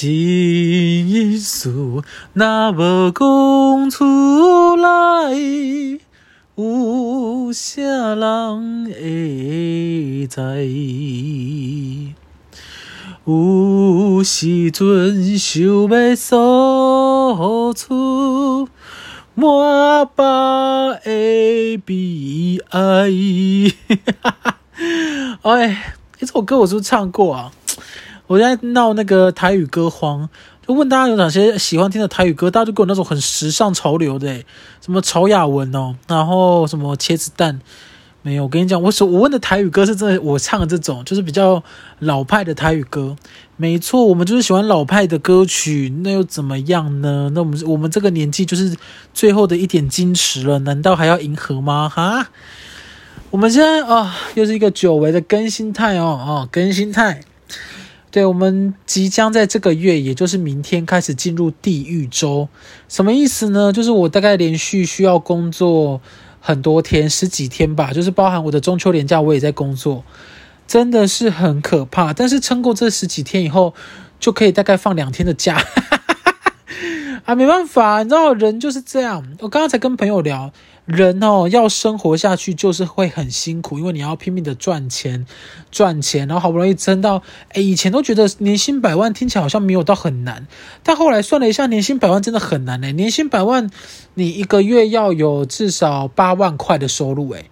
心事若无讲出来，有啥人会知？有时阵想要诉出满腹的悲哀。哎，这首歌我是不是唱过啊？我在闹那个台语歌荒，就问大家有哪些喜欢听的台语歌，大家就给我那种很时尚潮流的，什么曹雅文哦，然后什么茄子蛋，没有。我跟你讲，我所我问的台语歌是真的，我唱的这种就是比较老派的台语歌。没错，我们就是喜欢老派的歌曲，那又怎么样呢？那我们我们这个年纪就是最后的一点矜持了，难道还要迎合吗？哈，我们现在啊、又是一个久违的更新态哦哦，更新态。对，我们即将在这个月，也就是明天开始进入地狱周，什么意思呢？就是我大概连续需要工作很多天，十几天吧，就是包含我的中秋连假，我也在工作，真的是很可怕。但是撑过这十几天以后，就可以大概放两天的假，啊，没办法，你知道人就是这样。我刚刚才跟朋友聊。人哦，要生活下去就是会很辛苦，因为你要拼命的赚钱，赚钱，然后好不容易挣到，诶，以前都觉得年薪百万听起来好像没有到很难，但后来算了一下，年薪百万真的很难诶，年薪百万，你一个月要有至少八万块的收入，诶，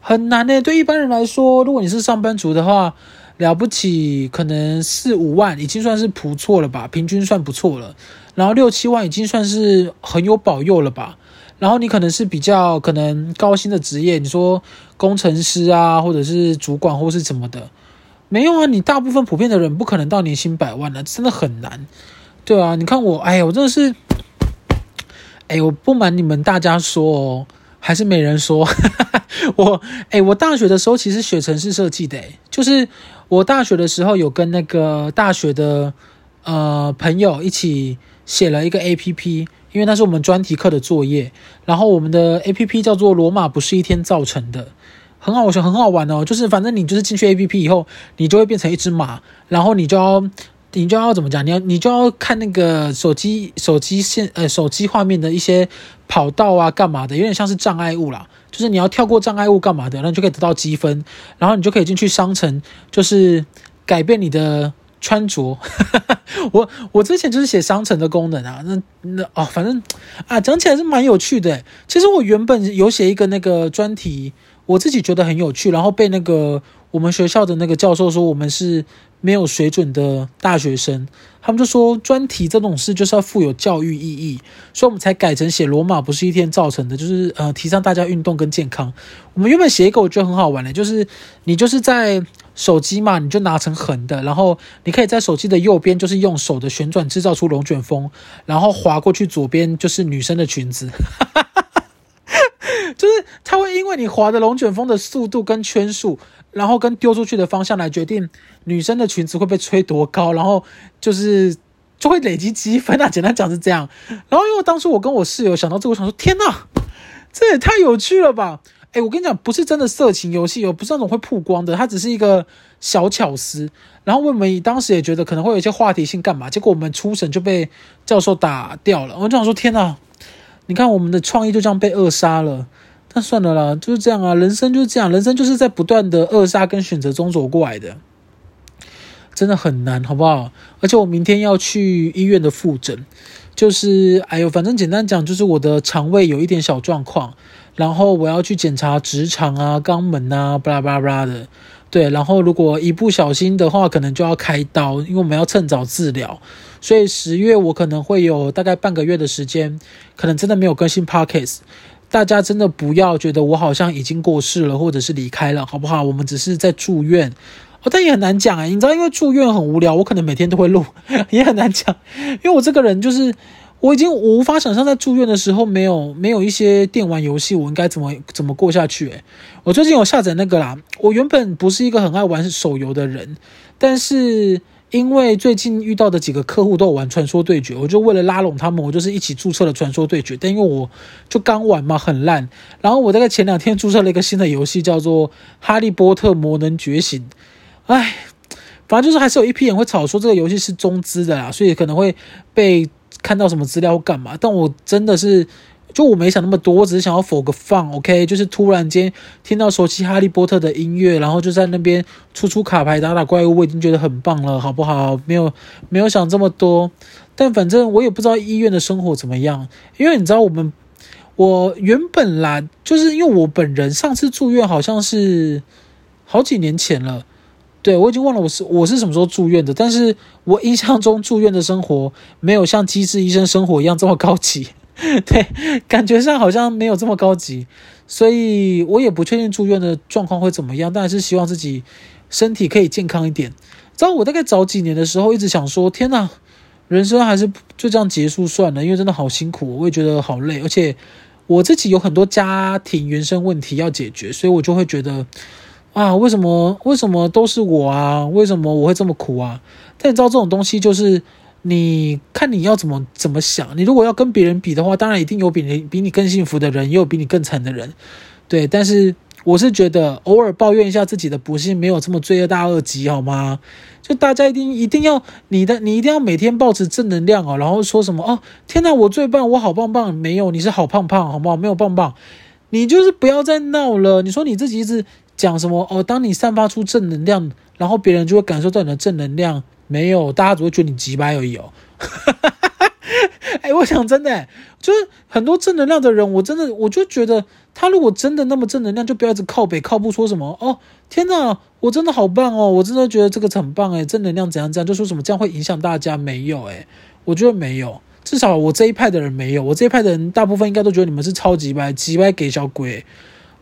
很难诶。对一般人来说，如果你是上班族的话，了不起可能四五万已经算是不错了吧，平均算不错了，然后六七万已经算是很有保佑了吧。然后你可能是比较可能高薪的职业，你说工程师啊，或者是主管，或是什么的，没有啊。你大部分普遍的人不可能到年薪百万的，真的很难。对啊，你看我，哎呀，我真的是，哎，我不瞒你们大家说哦，还是没人说。我，哎，我大学的时候其实学城市设计的，就是我大学的时候有跟那个大学的呃朋友一起写了一个 APP。因为那是我们专题课的作业，然后我们的 APP 叫做“罗马不是一天造成的”，很好，我觉得很好玩哦。就是反正你就是进去 APP 以后，你就会变成一只马，然后你就要你就要怎么讲？你要你就要看那个手机手机线呃手机画面的一些跑道啊，干嘛的？有点像是障碍物啦，就是你要跳过障碍物干嘛的，然后你就可以得到积分，然后你就可以进去商城，就是改变你的。穿着，我我之前就是写商城的功能啊，那那哦，反正啊，讲起来是蛮有趣的。其实我原本有写一个那个专题，我自己觉得很有趣，然后被那个我们学校的那个教授说我们是没有水准的大学生，他们就说专题这种事就是要富有教育意义，所以我们才改成写罗马不是一天造成的，就是呃提倡大家运动跟健康。我们原本写一个我觉得很好玩的，就是你就是在。手机嘛，你就拿成横的，然后你可以在手机的右边，就是用手的旋转制造出龙卷风，然后滑过去左边就是女生的裙子，就是它会因为你滑的龙卷风的速度跟圈数，然后跟丢出去的方向来决定女生的裙子会被吹多高，然后就是就会累积积分啊。简单讲是这样。然后因为当初我跟我室友想到这个，我想说天哪，这也太有趣了吧！哎，我跟你讲，不是真的色情游戏，哦不是那种会曝光的，它只是一个小巧思。然后我们当时也觉得可能会有一些话题性，干嘛？结果我们初审就被教授打掉了。我就想说，天哪！你看我们的创意就这样被扼杀了。但算了啦，就是这样啊，人生就是这样，人生就是在不断的扼杀跟选择中走过来的，真的很难，好不好？而且我明天要去医院的复诊，就是哎呦，反正简单讲，就是我的肠胃有一点小状况。然后我要去检查直肠啊、肛门啊，巴拉巴拉的，对。然后如果一不小心的话，可能就要开刀，因为我们要趁早治疗。所以十月我可能会有大概半个月的时间，可能真的没有更新 Podcast。大家真的不要觉得我好像已经过世了，或者是离开了，好不好？我们只是在住院，但也很难讲啊。你知道，因为住院很无聊，我可能每天都会录，也很难讲，因为我这个人就是。我已经无法想象在住院的时候没有没有一些电玩游戏，我应该怎么怎么过下去？诶，我最近有下载那个啦。我原本不是一个很爱玩手游的人，但是因为最近遇到的几个客户都有玩传说对决，我就为了拉拢他们，我就是一起注册了传说对决。但因为我就刚玩嘛，很烂。然后我大概前两天注册了一个新的游戏，叫做《哈利波特魔能觉醒》。唉。反正就是还是有一批人会吵说这个游戏是中资的啦，所以可能会被看到什么资料干嘛。但我真的是。就我没想那么多，我只是想要 for 个放，OK？就是突然间听到熟悉哈利波特的音乐，然后就在那边出出卡牌打打怪物，我已经觉得很棒了，好不好？没有没有想这么多，但反正我也不知道医院的生活怎么样，因为你知道我们我原本啦，就是因为我本人上次住院好像是好几年前了，对，我已经忘了我是我是什么时候住院的，但是我印象中住院的生活没有像机智医生生活一样这么高级。对，感觉上好像没有这么高级，所以我也不确定住院的状况会怎么样，但还是希望自己身体可以健康一点。知道我大概早几年的时候，一直想说，天哪，人生还是就这样结束算了，因为真的好辛苦，我也觉得好累，而且我自己有很多家庭原生问题要解决，所以我就会觉得，啊，为什么为什么都是我啊？为什么我会这么苦啊？但你知道这种东西就是。你看你要怎么怎么想？你如果要跟别人比的话，当然一定有比你比你更幸福的人，也有比你更惨的人，对。但是我是觉得偶尔抱怨一下自己的不幸，没有这么罪恶大恶极，好吗？就大家一定一定要你的，你一定要每天保持正能量哦，然后说什么哦，天哪，我最棒，我好棒棒，没有，你是好胖胖，好不好？没有棒棒，你就是不要再闹了。你说你自己一直讲什么哦？当你散发出正能量，然后别人就会感受到你的正能量。没有，大家只会觉得你急掰而已哦。哎、欸，我想真的，就是很多正能量的人，我真的我就觉得他如果真的那么正能量，就不要一直靠北靠不说什么哦。天哪，我真的好棒哦，我真的觉得这个很棒哎，正能量怎样怎样，就说什么这样会影响大家？没有哎，我觉得没有，至少我这一派的人没有，我这一派的人大部分应该都觉得你们是超级掰，急掰给小鬼，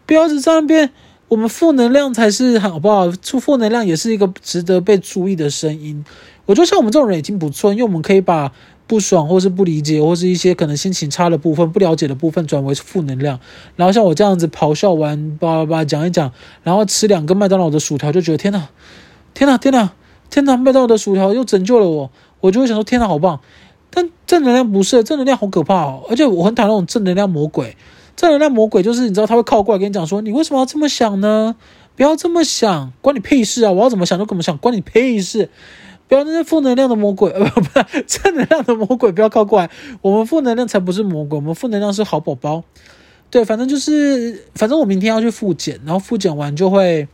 不要一直在那边。我们负能量才是好不好？出负能量也是一个值得被注意的声音。我觉得像我们这种人已经不错，因为我们可以把不爽或是不理解或是一些可能心情差的部分、不了解的部分转为负能量。然后像我这样子咆哮完，叭叭叭讲一讲，然后吃两个麦当劳的薯条，就觉得天哪，天哪，天哪，天哪！麦当劳的薯条又拯救了我，我就会想说天哪，好棒！但正能量不是，正能量好可怕哦，而且我很讨厌那种正能量魔鬼。正能量魔鬼就是你知道他会靠过来跟你讲说，你为什么要这么想呢？不要这么想，关你屁事啊！我要怎么想就怎么想，关你屁事！不要那些负能量的魔鬼，呃 不不，正能量的魔鬼不要靠过来。我们负能量才不是魔鬼，我们负能量是好宝宝。对，反正就是，反正我明天要去复检，然后复检完就会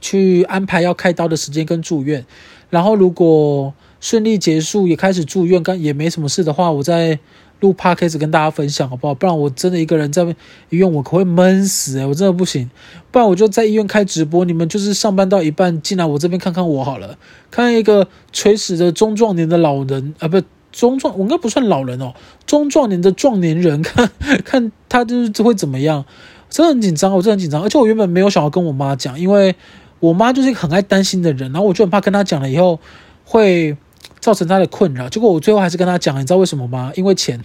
去安排要开刀的时间跟住院。然后如果顺利结束，也开始住院，跟也没什么事的话，我再。录 podcast 跟大家分享好不好？不然我真的一个人在医院，我可会闷死诶、我真的不行。不然我就在医院开直播，你们就是上班到一半进来我这边看看我好了，看一个垂死的中壮年的老人啊，不中壮，我应该不算老人哦，中壮年的壮年人，看看他就是会怎么样。真的很紧张，我真的很紧张，而且我原本没有想要跟我妈讲，因为我妈就是一个很爱担心的人，然后我就很怕跟她讲了以后会。造成他的困扰，结果我最后还是跟他讲，你知道为什么吗？因为钱，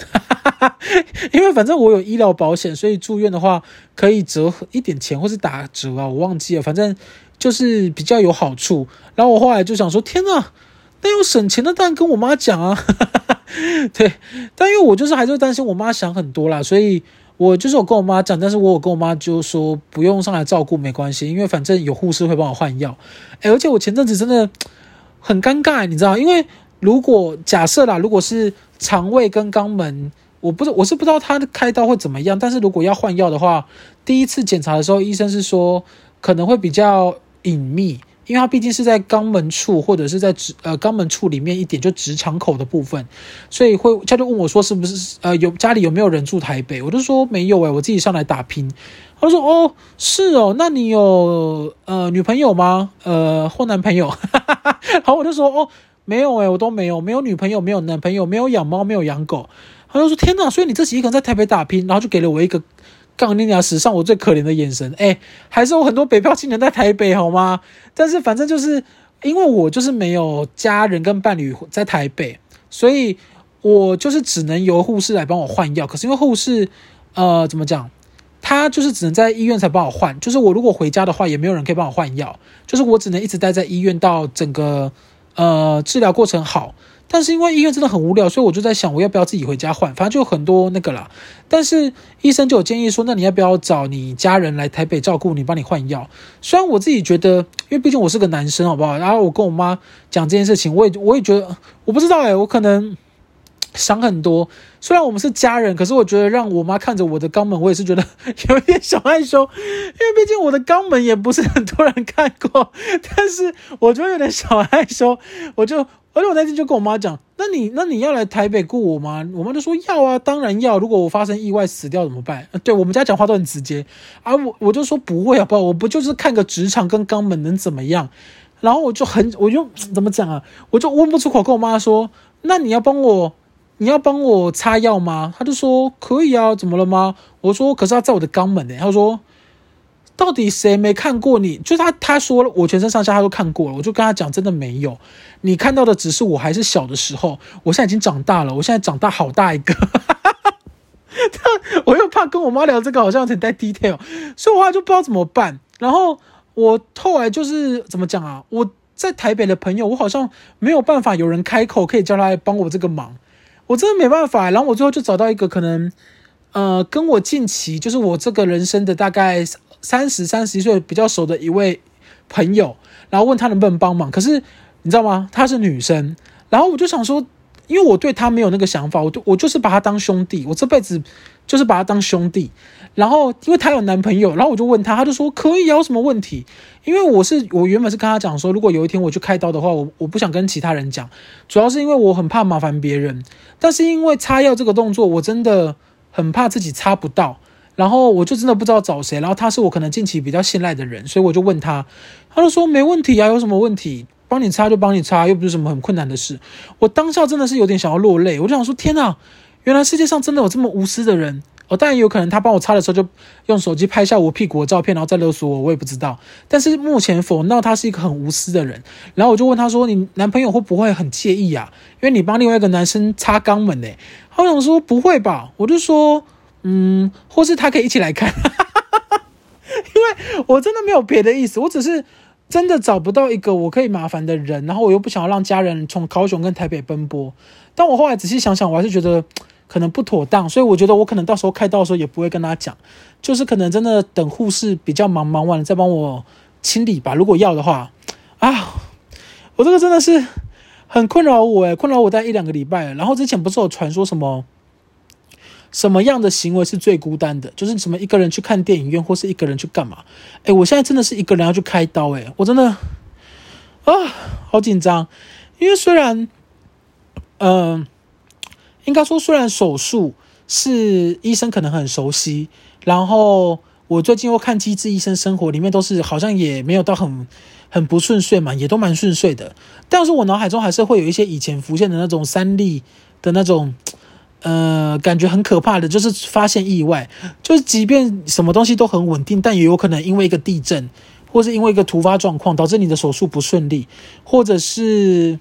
因为反正我有医疗保险，所以住院的话可以折一点钱或是打折啊，我忘记了，反正就是比较有好处。然后我后来就想说，天哪，那要省钱的当然跟我妈讲啊，对，但因为我就是还是担心我妈想很多啦，所以我就是我跟我妈讲，但是我有跟我妈就说不用上来照顾没关系，因为反正有护士会帮我换药。诶，而且我前阵子真的很尴尬，你知道，因为。如果假设啦，如果是肠胃跟肛门，我不是我是不知道他开刀会怎么样，但是如果要换药的话，第一次检查的时候，医生是说可能会比较隐秘，因为他毕竟是在肛门处或者是在直呃肛门处里面一点就直肠口的部分，所以会他就问我说是不是呃有家里有没有人住台北，我就说没有诶、我自己上来打拼。他说哦是哦，那你有呃女朋友吗？呃或男朋友？好，我就说哦。没有诶、我都没有，没有女朋友，没有男朋友，没有养猫，没有养狗。他就说：“天哪！”所以你自己一个人在台北打拼，然后就给了我一个杠尼亚史上我最可怜的眼神。诶，还是有很多北漂青年在台北好吗？但是反正就是因为我就是没有家人跟伴侣在台北，所以我就是只能由护士来帮我换药。可是因为护士，呃，怎么讲？他就是只能在医院才帮我换。就是我如果回家的话，也没有人可以帮我换药。就是我只能一直待在医院到整个。呃，治疗过程好，但是因为医院真的很无聊，所以我就在想，我要不要自己回家换？反正就很多那个啦。但是医生就有建议说，那你要不要找你家人来台北照顾你，帮你换药？虽然我自己觉得，因为毕竟我是个男生，好不好？然后我跟我妈讲这件事情，我也我也觉得，我不知道诶、我可能。想很多，虽然我们是家人，可是我觉得让我妈看着我的肛门，我也是觉得 有一点小害羞，因为毕竟我的肛门也不是很多人看过，但是我觉得有点小害羞，我就，而且我那天就跟我妈讲，那你那你要来台北顾我吗？我妈就说要啊，当然要，如果我发生意外死掉怎么办？对，我们家讲话都很直接，啊，我我就说不会好不？我不就是看个直肠跟肛门能怎么样？然后我就很，我就怎么讲啊？我就问不出口，跟我妈说，那你要帮我。你要帮我擦药吗？他就说可以啊，怎么了吗？我说可是他在我的肛门呢。他说到底谁没看过你？就他他说了，我全身上下他都看过了。我就跟他讲，真的没有，你看到的只是我还是小的时候。我现在已经长大了，我现在长大好大一个。我又怕跟我妈聊这个，好像很带 detail，所以我后来就不知道怎么办。然后我后来就是怎么讲啊？我在台北的朋友，我好像没有办法有人开口可以叫他来帮我这个忙。我真的没办法，然后我最后就找到一个可能，呃，跟我近期就是我这个人生的大概三十三十一岁比较熟的一位朋友，然后问他能不能帮忙。可是你知道吗？她是女生，然后我就想说，因为我对她没有那个想法，我就我就是把她当兄弟，我这辈子就是把她当兄弟。然后因为她有男朋友，然后我就问她，她就说可以啊，有什么问题？因为我是我原本是跟她讲说，如果有一天我去开刀的话，我我不想跟其他人讲，主要是因为我很怕麻烦别人。但是因为擦药这个动作，我真的很怕自己擦不到，然后我就真的不知道找谁。然后他是我可能近期比较信赖的人，所以我就问他，他就说没问题啊，有什么问题，帮你擦就帮你擦，又不是什么很困难的事。我当下真的是有点想要落泪，我就想说天哪，原来世界上真的有这么无私的人。哦，当然有可能他帮我擦的时候就用手机拍下我屁股的照片，然后再勒索我，我也不知道。但是目前否认他是一个很无私的人。然后我就问他说：“你男朋友会不会很介意啊？因为你帮另外一个男生擦肛门呢？”他想说：“不会吧？”我就说：“嗯，或是他可以一起来看。”因为我真的没有别的意思，我只是真的找不到一个我可以麻烦的人，然后我又不想要让家人从高雄跟台北奔波。但我后来仔细想想，我还是觉得。可能不妥当，所以我觉得我可能到时候开刀的时候也不会跟他讲，就是可能真的等护士比较忙，忙完了再帮我清理吧。如果要的话，啊，我这个真的是很困扰我诶，困扰我大概一两个礼拜。然后之前不是有传说什么什么样的行为是最孤单的，就是什么一个人去看电影院或是一个人去干嘛？诶，我现在真的是一个人要去开刀诶，我真的啊好紧张，因为虽然嗯。应该说，虽然手术是医生可能很熟悉，然后我最近又看《机智医生生活》里面都是好像也没有到很很不顺遂嘛，也都蛮顺遂的。但是我脑海中还是会有一些以前浮现的那种三立的那种，呃，感觉很可怕的，就是发现意外，就是即便什么东西都很稳定，但也有可能因为一个地震，或是因为一个突发状况导致你的手术不顺利，或者是。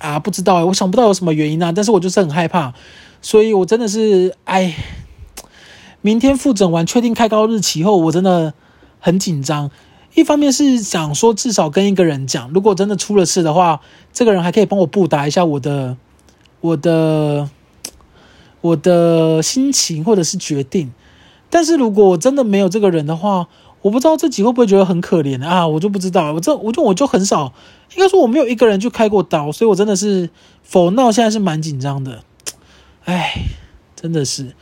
啊，不知道哎，我想不到有什么原因啊，但是我就是很害怕，所以我真的是哎，明天复诊完确定开高日期后，我真的很紧张。一方面是想说至少跟一个人讲，如果真的出了事的话，这个人还可以帮我布达一下我的我的我的心情或者是决定。但是如果我真的没有这个人的话，我不知道自己会不会觉得很可怜啊？我就不知道，我这我就我就很少，应该说我没有一个人去开过刀，所以我真的是否闹现在是蛮紧张的，哎，真的是。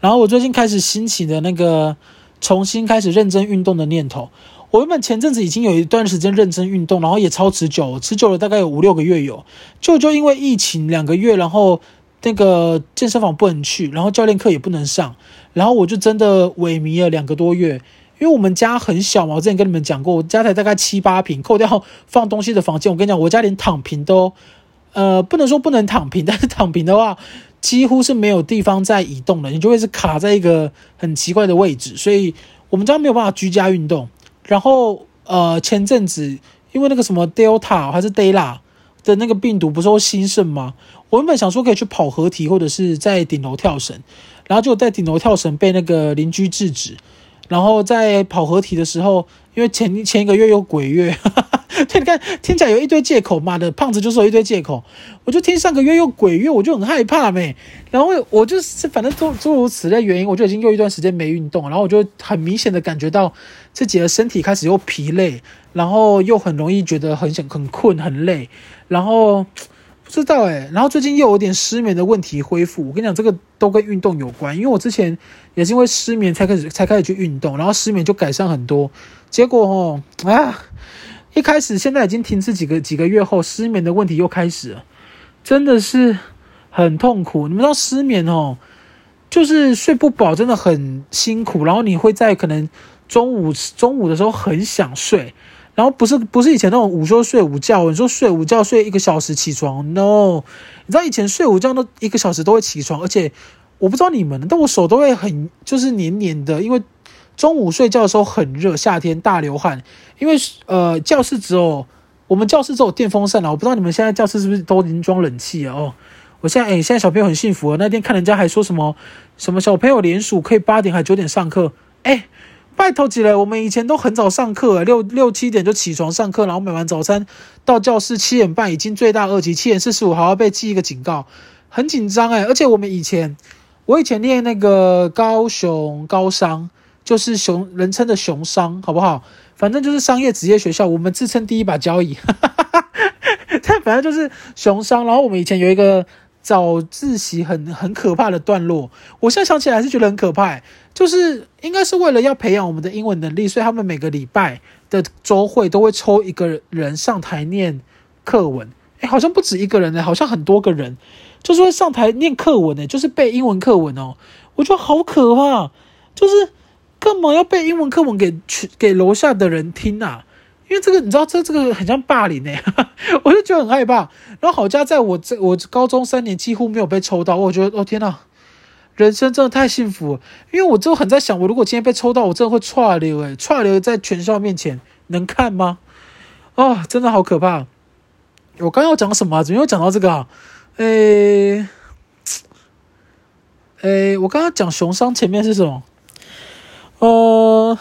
然后我最近开始兴起的那个重新开始认真运动的念头。我原本前阵子已经有一段时间认真运动，然后也超持久，持久了大概有五六个月有，就就因为疫情两个月，然后那个健身房不能去，然后教练课也不能上，然后我就真的萎靡了两个多月。因为我们家很小嘛，我之前跟你们讲过，我家才大概七八平，扣掉放东西的房间，我跟你讲，我家连躺平都，呃，不能说不能躺平，但是躺平的话，几乎是没有地方在移动的，你就会是卡在一个很奇怪的位置，所以我们家没有办法居家运动。然后，呃，前阵子因为那个什么 Delta 还是 Dela 的那个病毒不是说兴盛吗？我原本想说可以去跑合体或者是在顶楼跳绳，然后就在顶楼跳绳被那个邻居制止。然后在跑合体的时候，因为前前一个月有鬼月，哈哈，对，你看听起来有一堆借口，妈的，胖子就是有一堆借口。我就听上个月又鬼月，我就很害怕没。然后我就是反正诸诸如此类原因，我就已经又一段时间没运动，然后我就很明显的感觉到自己的身体开始又疲累，然后又很容易觉得很想很困很累，然后不知道诶，然后最近又有点失眠的问题恢复。我跟你讲，这个都跟运动有关，因为我之前也是因为失眠才开始才开始去运动，然后失眠就改善很多。结果哦啊，一开始现在已经停止几个几个月后，失眠的问题又开始。真的是很痛苦，你们知道失眠哦，就是睡不饱，真的很辛苦。然后你会在可能中午中午的时候很想睡，然后不是不是以前那种午休睡午觉，你说睡午觉睡一个小时起床，no，你知道以前睡午觉都一个小时都会起床，而且我不知道你们，但我手都会很就是黏黏的，因为中午睡觉的时候很热，夏天大流汗，因为呃教室只有。我们教室只有电风扇了，我不知道你们现在教室是不是都已经装冷气了哦。我现在诶，现在小朋友很幸福啊。那天看人家还说什么什么小朋友连署可以八点还九点上课，诶，拜托起来，我们以前都很早上课，六六七点就起床上课，然后买完早餐到教室七点半已经最大二级，七点四十五还要被记一个警告，很紧张诶，而且我们以前，我以前念那个高雄高商，就是熊人称的熊商，好不好？反正就是商业职业学校，我们自称第一把交椅，哈哈哈，但反正就是熊商。然后我们以前有一个早自习很很可怕的段落，我现在想起来还是觉得很可怕。就是应该是为了要培养我们的英文能力，所以他们每个礼拜的周会都会抽一个人上台念课文。诶，好像不止一个人呢，好像很多个人，就是会上台念课文呢，就是背英文课文哦。我觉得好可怕，就是。干嘛要背英文课文给去给楼下的人听啊？因为这个你知道，这这个很像霸凌哎，我就觉得很害怕。然后好家在我这我高中三年几乎没有被抽到，我觉得哦天呐，人生真的太幸福了。因为我就很在想，我如果今天被抽到，我真的会剉流哎，剉流在全校面前能看吗？哦，真的好可怕。我刚刚要讲什么？怎么又讲到这个啊？诶诶，我刚刚讲熊商前面是什么？哦，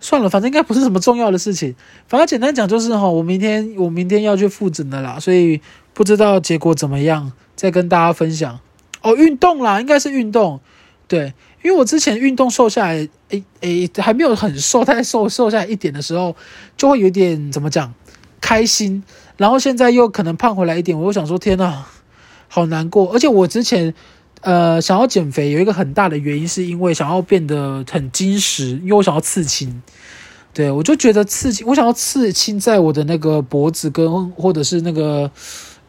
算了，反正应该不是什么重要的事情。反正简单讲就是哈，我明天我明天要去复诊的啦，所以不知道结果怎么样，再跟大家分享。哦，运动啦，应该是运动。对，因为我之前运动瘦下来，诶诶，还没有很瘦，但瘦瘦下来一点的时候，就会有点怎么讲，开心。然后现在又可能胖回来一点，我又想说，天呐，好难过。而且我之前。呃，想要减肥有一个很大的原因，是因为想要变得很精实，因为我想要刺青。对，我就觉得刺青，我想要刺青在我的那个脖子跟或者是那个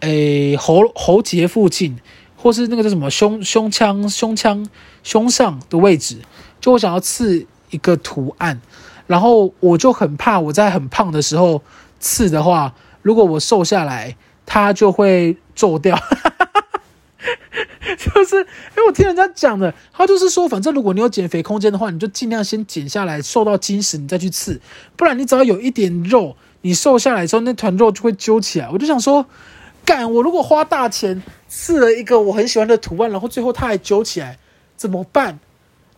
诶喉喉结附近，或是那个叫什么胸胸腔胸腔胸上的位置，就我想要刺一个图案。然后我就很怕我在很胖的时候刺的话，如果我瘦下来，它就会皱掉。就是因为我听人家讲的，他就是说，反正如果你有减肥空间的话，你就尽量先减下来，瘦到精实，你再去刺，不然你只要有一点肉，你瘦下来之后，那团肉就会揪起来。我就想说，干，我如果花大钱刺了一个我很喜欢的图案，然后最后它还揪起来，怎么办？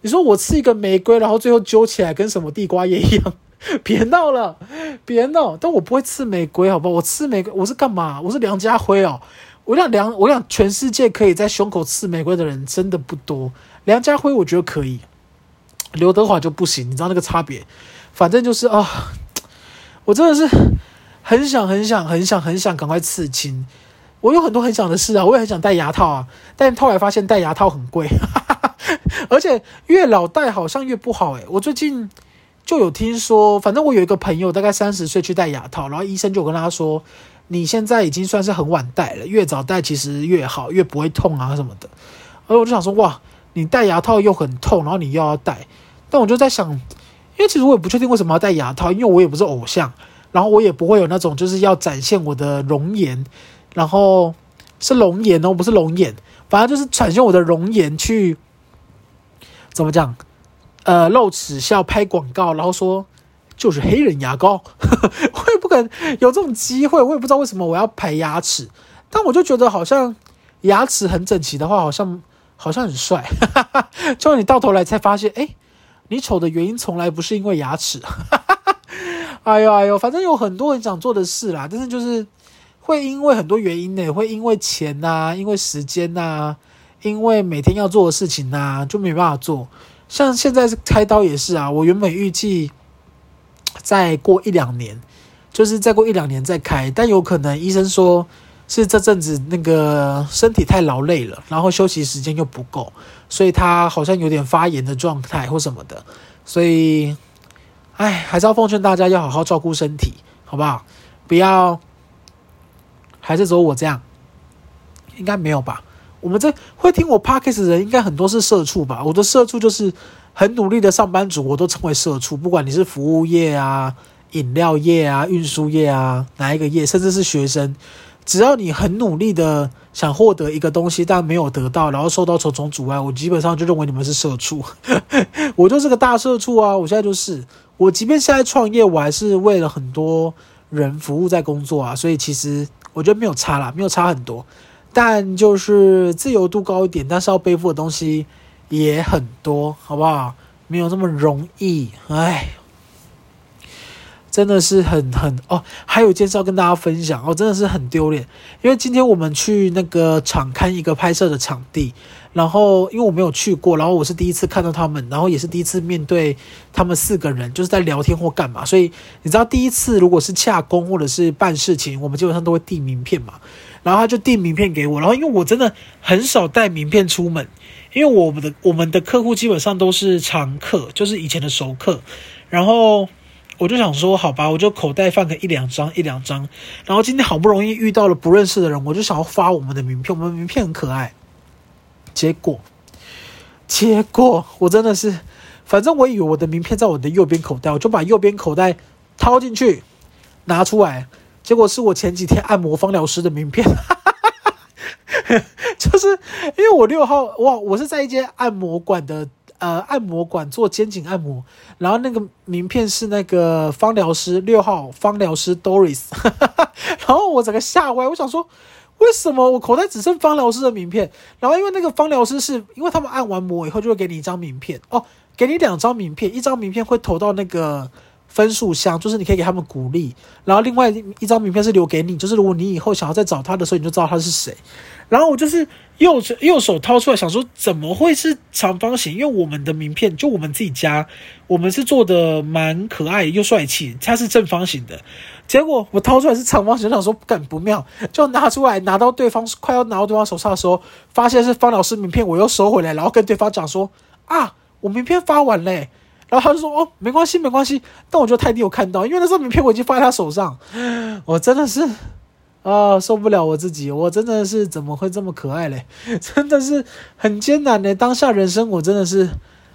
你说我刺一个玫瑰，然后最后揪起来跟什么地瓜叶一样？别闹了，别闹！但我不会刺玫瑰，好不好？我刺玫瑰，我是干嘛？我是梁家辉哦。我想梁，我想全世界可以在胸口刺玫瑰的人真的不多。梁家辉我觉得可以，刘德华就不行。你知道那个差别？反正就是啊、我真的是很想、很想、很想、很想赶快刺青。我有很多很想的事啊，我也很想戴牙套啊，但后来发现戴牙套很贵，而且越老戴好像越不好诶。我最近就有听说，反正我有一个朋友，大概三十岁去戴牙套，然后医生就跟他说。你现在已经算是很晚戴了，越早戴其实越好，越不会痛啊什么的。而我就想说，哇，你戴牙套又很痛，然后你又要戴，但我就在想，因为其实我也不确定为什么要戴牙套，因为我也不是偶像，然后我也不会有那种就是要展现我的容颜，然后是容颜哦，不是龙眼，反正就是展现我的容颜去怎么讲，呃，露齿笑拍广告，然后说。就是黑人牙膏，我也不可能有这种机会，我也不知道为什么我要排牙齿，但我就觉得好像牙齿很整齐的话，好像好像很帅。就你到头来才发现，哎，你丑的原因从来不是因为牙齿。哎呦哎呦，反正有很多人想做的事啦，但是就是会因为很多原因呢，会因为钱呐，因为时间呐，因为每天要做的事情呐，就没办法做。像现在开刀也是啊，我原本预计再过一两年，就是再过一两年再开，但有可能医生说。是这阵子那个身体太劳累了，然后休息时间又不够，所以他好像有点发炎的状态或什么的，所以，哎，还是要奉劝大家要好好照顾身体，好不好？不要，还是只有我这样，应该没有吧？我们这会听我 podcast 的人，应该很多是社畜吧？我的社畜就是很努力的上班族，我都称为社畜，不管你是服务业啊、饮料业啊、运输业啊，哪一个业，甚至是学生。只要你很努力的想获得一个东西，但没有得到，然后受到重重阻碍，我基本上就认为你们是社畜。我就是个大社畜啊！我现在就是，我即便现在创业，我还是为了很多人服务在工作啊。所以其实我觉得没有差啦，没有差很多，但就是自由度高一点，但是要背负的东西也很多，好不好？没有那么容易，哎。真的是很很哦，还有一件事要跟大家分享哦，真的是很丢脸，因为今天我们去那个场勘一个拍摄的场地，然后因为我没有去过，然后我是第一次看到他们，然后也是第一次面对他们四个人，就是在聊天或干嘛，所以你知道第一次如果是洽公或者是办事情，我们基本上都会递名片嘛，然后他就递名片给我，然后因为我真的很少带名片出门，因为我们的我们的客户基本上都是常客，就是以前的熟客，然后。我就想说，好吧，我就口袋放个一两张，一两张。然后今天好不容易遇到了不认识的人，我就想要发我们的名片，我们名片很可爱。结果，结果我真的是，反正我以为我的名片在我的右边口袋，我就把右边口袋掏进去，拿出来，结果是我前几天按摩芳疗师的名片，就是因为我六号哇，我是在一间按摩馆的。呃，按摩馆做肩颈按摩，然后那个名片是那个芳疗师六号芳疗师 Doris，然后我整个吓歪，我想说，为什么我口袋只剩方疗师的名片？然后因为那个方疗师是因为他们按完摩以后就会给你一张名片哦，给你两张名片，一张名片会投到那个分数箱，就是你可以给他们鼓励，然后另外一张名片是留给你，就是如果你以后想要再找他的时候，你就知道他是谁。然后我就是右手右手掏出来，想说怎么会是长方形？因为我们的名片就我们自己家，我们是做的蛮可爱又帅气，它是正方形的。结果我掏出来是长方形，想说不敢不妙，就拿出来拿到对方快要拿到对方手上的时候，发现是方老师名片，我又收回来，然后跟对方讲说啊，我名片发完嘞。然后他就说哦，没关系没关系。但我觉得泰迪有看到，因为那时候名片我已经放在他手上，我真的是。啊，受不了我自己！我真的是怎么会这么可爱嘞？真的是很艰难的。当下人生我真的是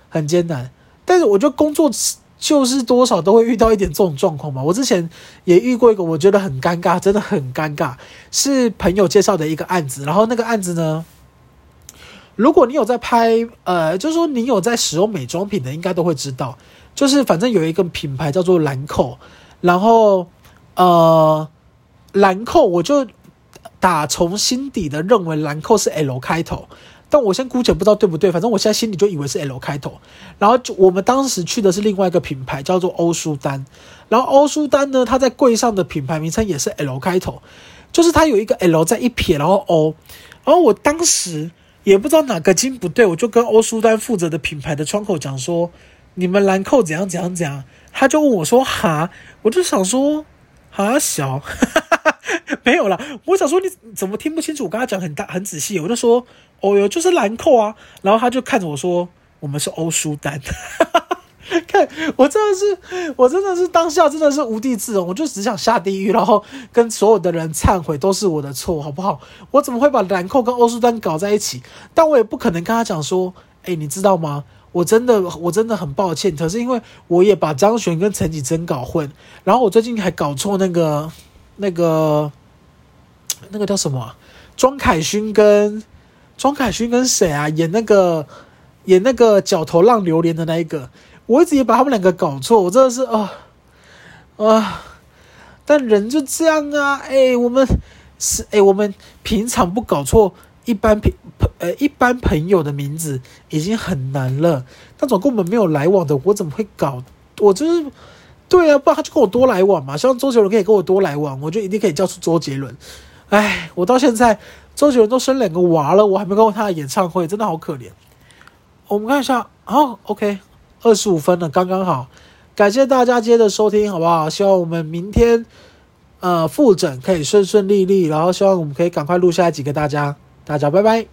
很艰难。但是我觉得工作就是多少都会遇到一点这种状况吧。我之前也遇过一个，我觉得很尴尬，真的很尴尬。是朋友介绍的一个案子，然后那个案子呢，如果你有在拍，呃，就是说你有在使用美妆品的，应该都会知道。就是反正有一个品牌叫做兰蔻，然后呃。兰蔻，我就打从心底的认为兰蔻是 L 开头，但我先姑且不知道对不对，反正我现在心里就以为是 L 开头。然后就我们当时去的是另外一个品牌，叫做欧舒丹。然后欧舒丹呢，它在柜上的品牌名称也是 L 开头，就是它有一个 L 在一撇，然后 O。然后我当时也不知道哪个筋不对，我就跟欧舒丹负责的品牌的窗口讲说：“你们兰蔻怎样怎样怎样。”他就问我说：“哈？”我就想说。哈，小，没有啦。我想说你怎么听不清楚？我跟他讲很大很仔细，我就说哦哟，就是兰蔻啊。然后他就看着我说，我们是欧舒丹。看我真的是，我真的是当下真的是无地自容，我就只想下地狱，然后跟所有的人忏悔，都是我的错，好不好？我怎么会把兰蔻跟欧舒丹搞在一起？但我也不可能跟他讲说，哎，你知道吗？我真的，我真的很抱歉。可是因为我也把张悬跟陈绮贞搞混，然后我最近还搞错那个、那个、那个叫什么、庄凯勋跟庄凯勋跟谁啊？演那个演那个角头浪流连的那一个，我一直也把他们两个搞错。我真的是啊啊！但人就这样啊，哎、我们是哎、我们平常不搞错。一般朋朋呃，一般朋友的名字已经很难了，那种跟我们没有来往的，我怎么会搞？我就是对啊，不然他就跟我多来往嘛。希望周杰伦可以跟我多来往，我就一定可以叫出周杰伦。哎，我到现在周杰伦都生两个娃了，我还没看过他的演唱会，真的好可怜。我们看一下，好，OK，二十五分了，刚刚好。感谢大家接着收听，好不好？希望我们明天呃复诊可以顺顺利利，然后希望我们可以赶快录下来几个大家，大家拜拜。